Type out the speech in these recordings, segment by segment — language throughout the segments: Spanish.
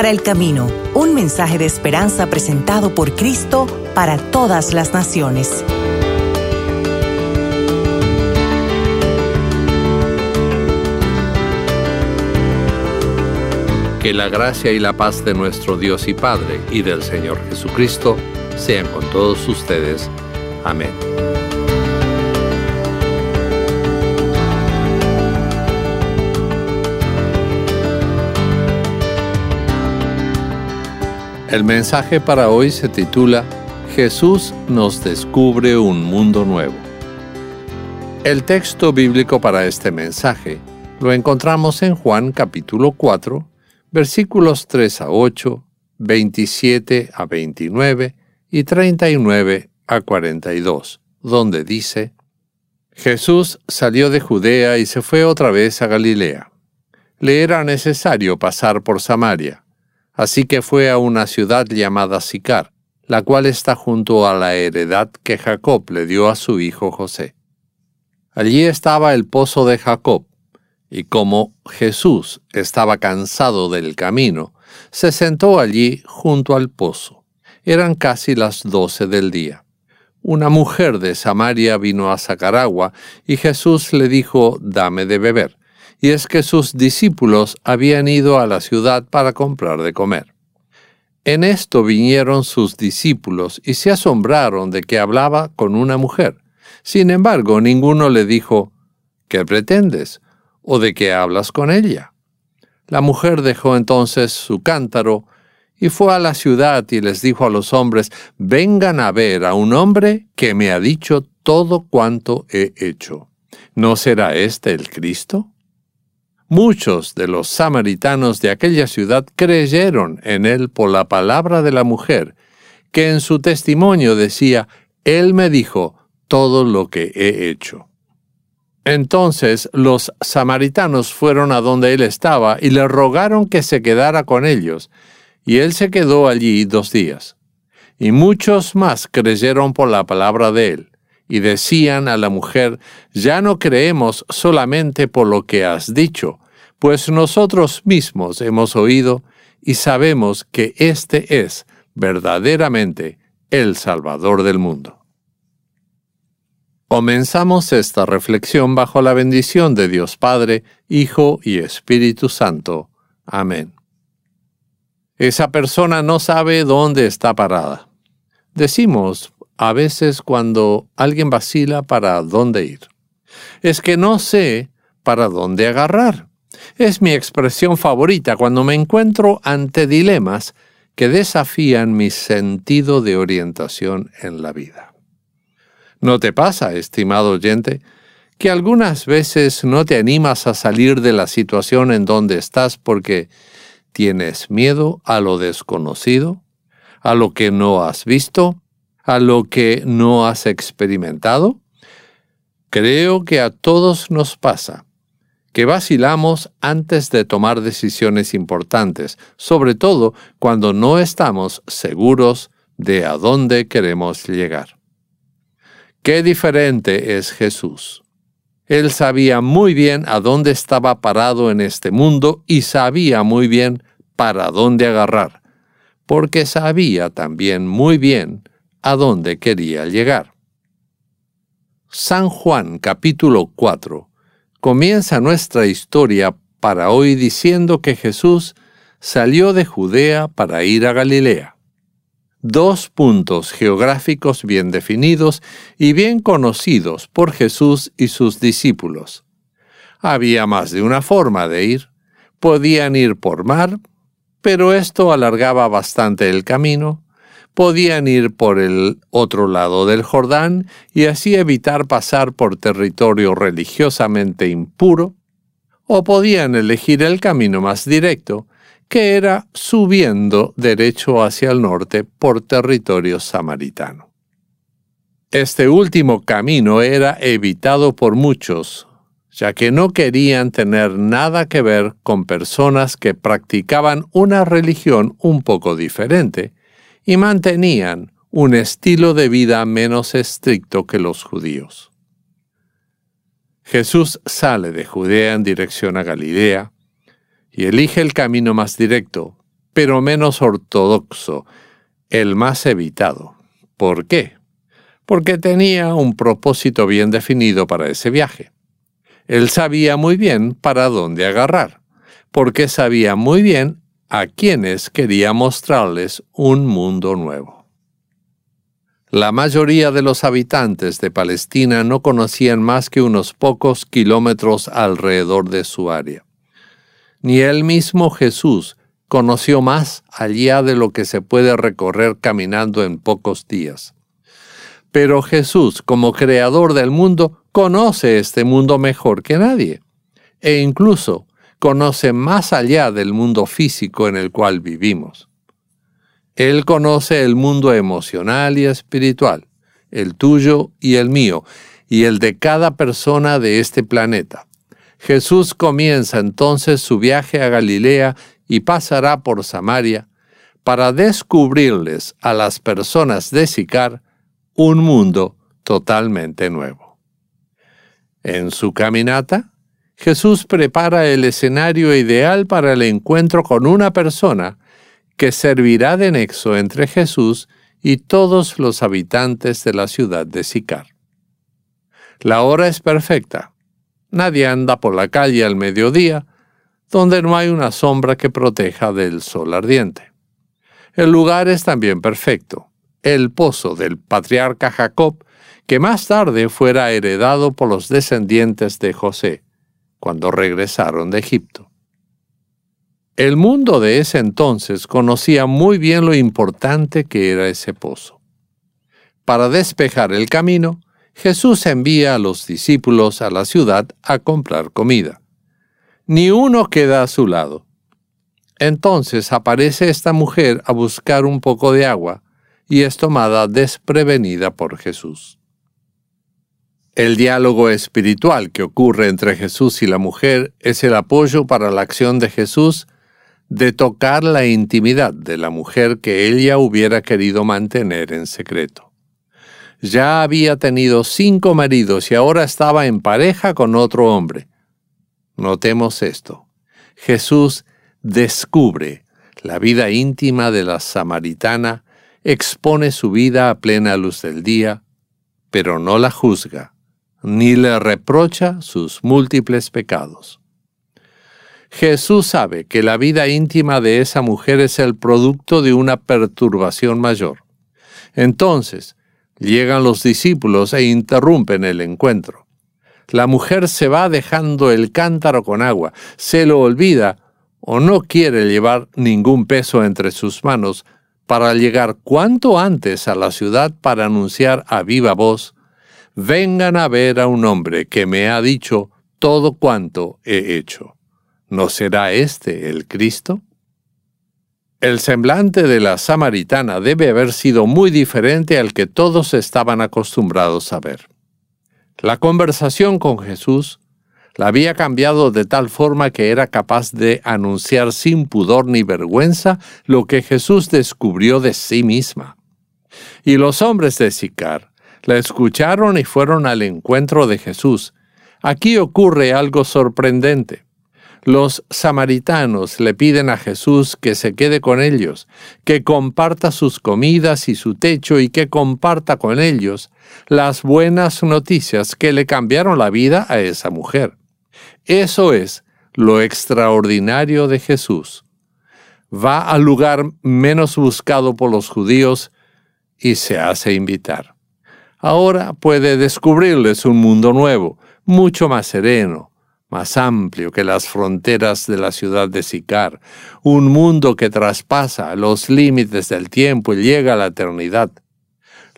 para el camino, un mensaje de esperanza presentado por Cristo para todas las naciones. Que la gracia y la paz de nuestro Dios y Padre y del Señor Jesucristo sean con todos ustedes. Amén. El mensaje para hoy se titula Jesús nos descubre un mundo nuevo. El texto bíblico para este mensaje lo encontramos en Juan capítulo 4, versículos 3 a 8, 27 a 29 y 39 a 42, donde dice, Jesús salió de Judea y se fue otra vez a Galilea. Le era necesario pasar por Samaria Así que fue a una ciudad llamada Sicar, la cual está junto a la heredad que Jacob le dio a su hijo José. Allí estaba el pozo de Jacob, y como Jesús estaba cansado del camino, se sentó allí junto al pozo. Eran casi las doce del día. Una mujer de Samaria vino a sacar agua, y Jesús le dijo, Dame de beber y es que sus discípulos habían ido a la ciudad para comprar de comer. En esto vinieron sus discípulos y se asombraron de que hablaba con una mujer. Sin embargo, ninguno le dijo, ¿qué pretendes? o de qué hablas con ella. La mujer dejó entonces su cántaro y fue a la ciudad y les dijo a los hombres, vengan a ver a un hombre que me ha dicho todo cuanto he hecho. ¿No será este el Cristo? Muchos de los samaritanos de aquella ciudad creyeron en él por la palabra de la mujer, que en su testimonio decía, Él me dijo todo lo que he hecho. Entonces los samaritanos fueron a donde él estaba y le rogaron que se quedara con ellos, y él se quedó allí dos días. Y muchos más creyeron por la palabra de él, y decían a la mujer, ya no creemos solamente por lo que has dicho, pues nosotros mismos hemos oído y sabemos que este es verdaderamente el Salvador del mundo. Comenzamos esta reflexión bajo la bendición de Dios Padre, Hijo y Espíritu Santo. Amén. Esa persona no sabe dónde está parada. Decimos a veces cuando alguien vacila para dónde ir. Es que no sé para dónde agarrar. Es mi expresión favorita cuando me encuentro ante dilemas que desafían mi sentido de orientación en la vida. ¿No te pasa, estimado oyente, que algunas veces no te animas a salir de la situación en donde estás porque tienes miedo a lo desconocido, a lo que no has visto, a lo que no has experimentado? Creo que a todos nos pasa que vacilamos antes de tomar decisiones importantes, sobre todo cuando no estamos seguros de a dónde queremos llegar. Qué diferente es Jesús. Él sabía muy bien a dónde estaba parado en este mundo y sabía muy bien para dónde agarrar, porque sabía también muy bien a dónde quería llegar. San Juan capítulo 4 comienza nuestra historia para hoy diciendo que Jesús salió de Judea para ir a Galilea. Dos puntos geográficos bien definidos y bien conocidos por Jesús y sus discípulos. Había más de una forma de ir. Podían ir por mar, pero esto alargaba bastante el camino, podían ir por el otro lado del Jordán y así evitar pasar por territorio religiosamente impuro, o podían elegir el camino más directo, que era subiendo derecho hacia el norte por territorio samaritano. Este último camino era evitado por muchos, ya que no querían tener nada que ver con personas que practicaban una religión un poco diferente, y mantenían un estilo de vida menos estricto que los judíos. Jesús sale de Judea en dirección a Galilea y elige el camino más directo, pero menos ortodoxo, el más evitado. ¿Por qué? Porque tenía un propósito bien definido para ese viaje. Él sabía muy bien para dónde agarrar, porque sabía muy bien a quienes quería mostrarles un mundo nuevo. La mayoría de los habitantes de Palestina no conocían más que unos pocos kilómetros alrededor de su área. Ni el mismo Jesús conoció más allá de lo que se puede recorrer caminando en pocos días. Pero Jesús, como creador del mundo, conoce este mundo mejor que nadie, e incluso conoce más allá del mundo físico en el cual vivimos. Él conoce el mundo emocional y espiritual, el tuyo y el mío, y el de cada persona de este planeta. Jesús comienza entonces su viaje a Galilea y pasará por Samaria para descubrirles a las personas de Sicar un mundo totalmente nuevo. En su caminata, Jesús prepara el escenario ideal para el encuentro con una persona que servirá de nexo entre Jesús y todos los habitantes de la ciudad de Sicar. La hora es perfecta. Nadie anda por la calle al mediodía, donde no hay una sombra que proteja del sol ardiente. El lugar es también perfecto el pozo del patriarca Jacob, que más tarde fuera heredado por los descendientes de José, cuando regresaron de Egipto. El mundo de ese entonces conocía muy bien lo importante que era ese pozo. Para despejar el camino, Jesús envía a los discípulos a la ciudad a comprar comida. Ni uno queda a su lado. Entonces aparece esta mujer a buscar un poco de agua, y es tomada desprevenida por Jesús. El diálogo espiritual que ocurre entre Jesús y la mujer es el apoyo para la acción de Jesús de tocar la intimidad de la mujer que ella hubiera querido mantener en secreto. Ya había tenido cinco maridos y ahora estaba en pareja con otro hombre. Notemos esto. Jesús descubre la vida íntima de la samaritana expone su vida a plena luz del día, pero no la juzga, ni le reprocha sus múltiples pecados. Jesús sabe que la vida íntima de esa mujer es el producto de una perturbación mayor. Entonces, llegan los discípulos e interrumpen el encuentro. La mujer se va dejando el cántaro con agua, se lo olvida o no quiere llevar ningún peso entre sus manos para llegar cuanto antes a la ciudad para anunciar a viva voz, vengan a ver a un hombre que me ha dicho todo cuanto he hecho. ¿No será este el Cristo? El semblante de la samaritana debe haber sido muy diferente al que todos estaban acostumbrados a ver. La conversación con Jesús la había cambiado de tal forma que era capaz de anunciar sin pudor ni vergüenza lo que Jesús descubrió de sí misma. Y los hombres de Sicar la escucharon y fueron al encuentro de Jesús. Aquí ocurre algo sorprendente. Los samaritanos le piden a Jesús que se quede con ellos, que comparta sus comidas y su techo y que comparta con ellos las buenas noticias que le cambiaron la vida a esa mujer. Eso es lo extraordinario de Jesús. Va al lugar menos buscado por los judíos y se hace invitar. Ahora puede descubrirles un mundo nuevo, mucho más sereno, más amplio que las fronteras de la ciudad de Sicar, un mundo que traspasa los límites del tiempo y llega a la eternidad.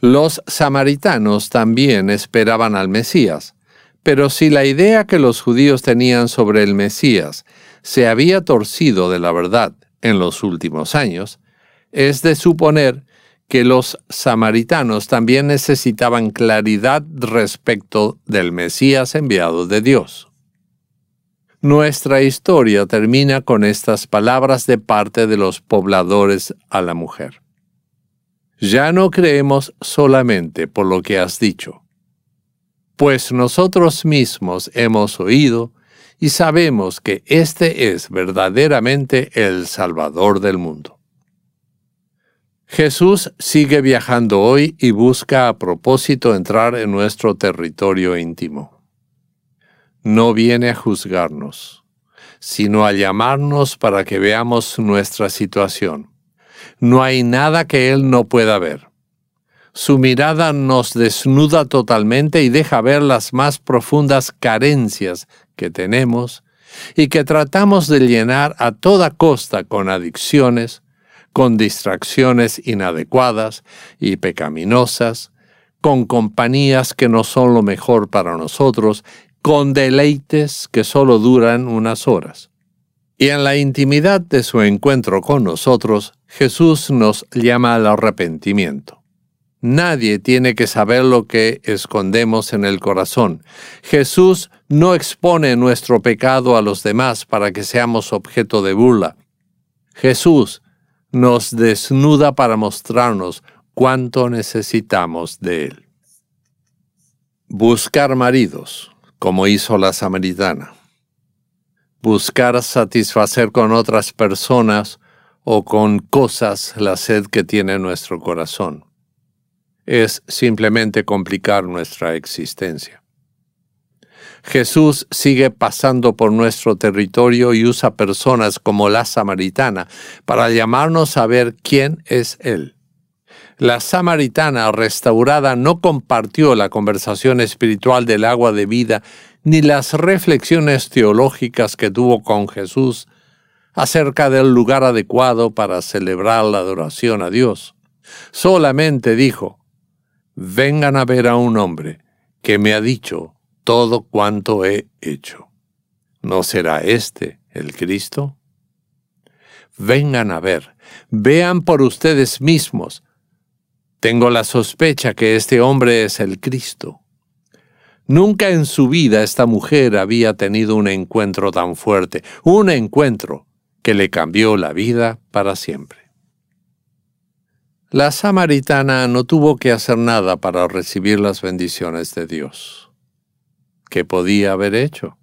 Los samaritanos también esperaban al Mesías, pero si la idea que los judíos tenían sobre el Mesías se había torcido de la verdad en los últimos años, es de suponer que los samaritanos también necesitaban claridad respecto del Mesías enviado de Dios. Nuestra historia termina con estas palabras de parte de los pobladores a la mujer. Ya no creemos solamente por lo que has dicho, pues nosotros mismos hemos oído y sabemos que éste es verdaderamente el Salvador del mundo. Jesús sigue viajando hoy y busca a propósito entrar en nuestro territorio íntimo. No viene a juzgarnos, sino a llamarnos para que veamos nuestra situación. No hay nada que Él no pueda ver. Su mirada nos desnuda totalmente y deja ver las más profundas carencias que tenemos y que tratamos de llenar a toda costa con adicciones, con distracciones inadecuadas y pecaminosas, con compañías que no son lo mejor para nosotros, con deleites que solo duran unas horas. Y en la intimidad de su encuentro con nosotros, Jesús nos llama al arrepentimiento. Nadie tiene que saber lo que escondemos en el corazón. Jesús no expone nuestro pecado a los demás para que seamos objeto de burla. Jesús nos desnuda para mostrarnos cuánto necesitamos de Él. Buscar maridos, como hizo la samaritana. Buscar satisfacer con otras personas o con cosas la sed que tiene nuestro corazón es simplemente complicar nuestra existencia. Jesús sigue pasando por nuestro territorio y usa personas como la samaritana para llamarnos a ver quién es Él. La samaritana restaurada no compartió la conversación espiritual del agua de vida ni las reflexiones teológicas que tuvo con Jesús acerca del lugar adecuado para celebrar la adoración a Dios. Solamente dijo, vengan a ver a un hombre que me ha dicho todo cuanto he hecho. ¿No será este el Cristo? Vengan a ver, vean por ustedes mismos. Tengo la sospecha que este hombre es el Cristo. Nunca en su vida esta mujer había tenido un encuentro tan fuerte, un encuentro que le cambió la vida para siempre. La samaritana no tuvo que hacer nada para recibir las bendiciones de Dios. ¿Qué podía haber hecho?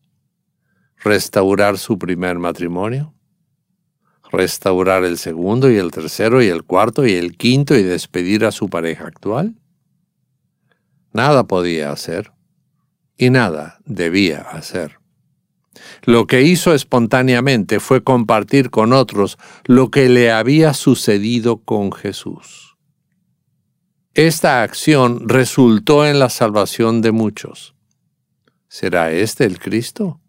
¿Restaurar su primer matrimonio? ¿Restaurar el segundo y el tercero y el cuarto y el quinto y despedir a su pareja actual? Nada podía hacer y nada debía hacer. Lo que hizo espontáneamente fue compartir con otros lo que le había sucedido con Jesús. Esta acción resultó en la salvación de muchos. ¿Será este el Cristo?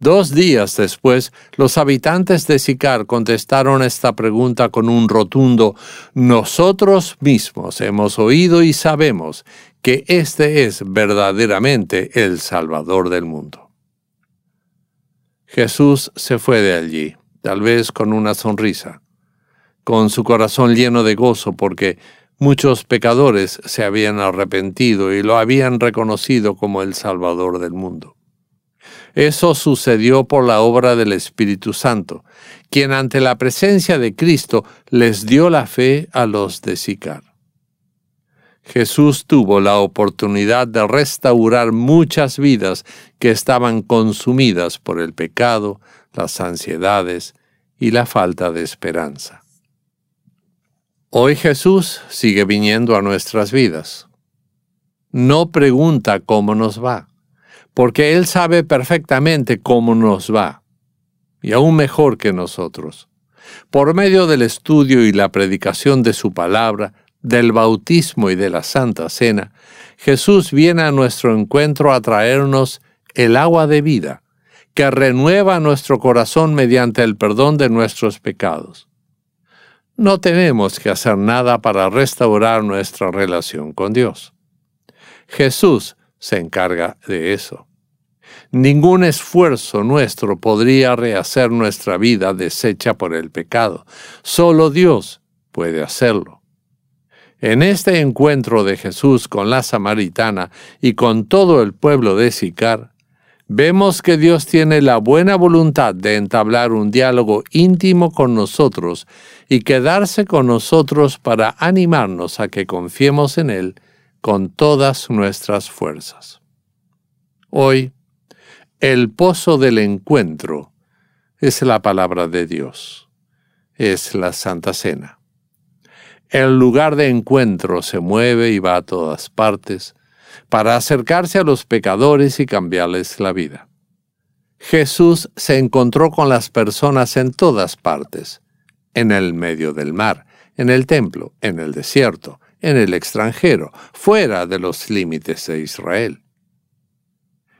Dos días después, los habitantes de Sicar contestaron esta pregunta con un rotundo Nosotros mismos hemos oído y sabemos que este es verdaderamente el Salvador del mundo. Jesús se fue de allí, tal vez con una sonrisa, con su corazón lleno de gozo porque muchos pecadores se habían arrepentido y lo habían reconocido como el Salvador del mundo. Eso sucedió por la obra del Espíritu Santo, quien ante la presencia de Cristo les dio la fe a los de Sicar. Jesús tuvo la oportunidad de restaurar muchas vidas que estaban consumidas por el pecado, las ansiedades y la falta de esperanza. Hoy Jesús sigue viniendo a nuestras vidas. No pregunta cómo nos va, porque Él sabe perfectamente cómo nos va, y aún mejor que nosotros. Por medio del estudio y la predicación de su palabra, del bautismo y de la Santa Cena, Jesús viene a nuestro encuentro a traernos el agua de vida, que renueva nuestro corazón mediante el perdón de nuestros pecados. No tenemos que hacer nada para restaurar nuestra relación con Dios. Jesús se encarga de eso. Ningún esfuerzo nuestro podría rehacer nuestra vida deshecha por el pecado. Solo Dios puede hacerlo. En este encuentro de Jesús con la samaritana y con todo el pueblo de Sicar, vemos que Dios tiene la buena voluntad de entablar un diálogo íntimo con nosotros y quedarse con nosotros para animarnos a que confiemos en Él con todas nuestras fuerzas. Hoy, El pozo del encuentro es la palabra de Dios, es la Santa Cena. El lugar de encuentro se mueve y va a todas partes para acercarse a los pecadores y cambiarles la vida. Jesús se encontró con las personas en todas partes, en el medio del mar, en el templo, en el desierto, en el extranjero, fuera de los límites de Israel.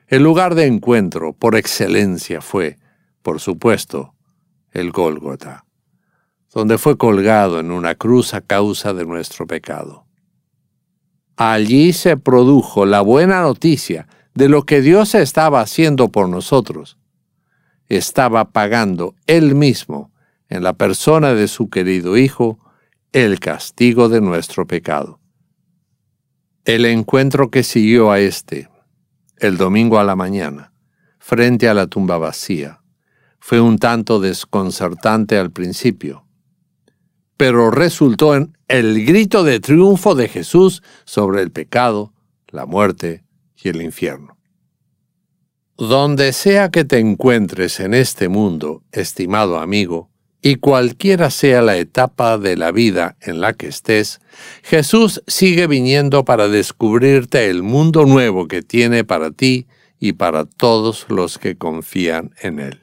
El lugar de encuentro por excelencia fue, por supuesto, el Gólgota, donde fue colgado en una cruz a causa de nuestro pecado. Allí se produjo la buena noticia de lo que Dios estaba haciendo por nosotros. Estaba pagando Él mismo, en la persona de su querido Hijo, el castigo de nuestro pecado. El encuentro que siguió a este, el domingo a la mañana, frente a la tumba vacía, fue un tanto desconcertante al principio, pero resultó en el grito de triunfo de Jesús sobre el pecado, la muerte y el infierno. Donde sea que te encuentres en este mundo, estimado amigo, y cualquiera sea la etapa de la vida en la que estés, Jesús sigue viniendo para descubrirte el mundo nuevo que tiene para ti y para todos los que confían en Él.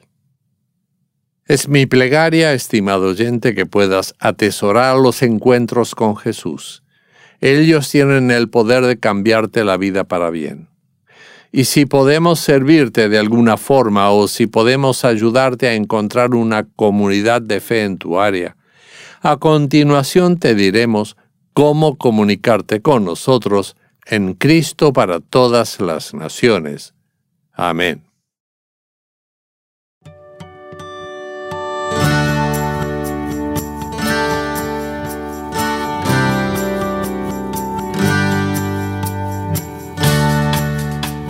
Es mi plegaria, estimado oyente, que puedas atesorar los encuentros con Jesús. Ellos tienen el poder de cambiarte la vida para bien y si podemos servirte de alguna forma o si podemos ayudarte a encontrar una comunidad de fe en tu área. A continuación te diremos cómo comunicarte con nosotros en Cristo para todas las naciones. Amén.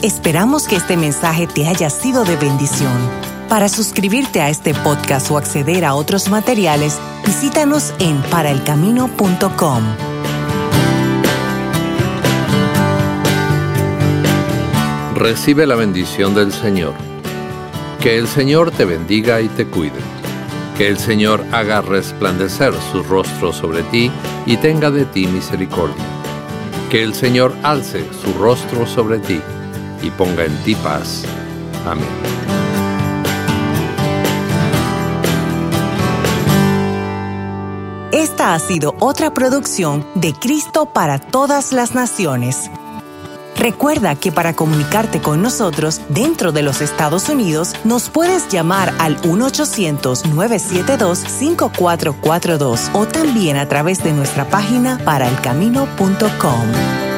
Esperamos que este mensaje te haya sido de bendición. Para suscribirte a este podcast o acceder a otros materiales, visítanos en paraelcamino.com. Recibe la bendición del Señor. Que el Señor te bendiga y te cuide. Que el Señor haga resplandecer su rostro sobre ti y tenga de ti misericordia. Que el Señor alce su rostro sobre ti y ponga en ti paz. Amén. Esta ha sido otra producción de Cristo para todas las naciones. Recuerda que para comunicarte con nosotros dentro de los Estados Unidos nos puedes llamar al 1-800-972-5442 o también a través de nuestra página paraelcamino.com.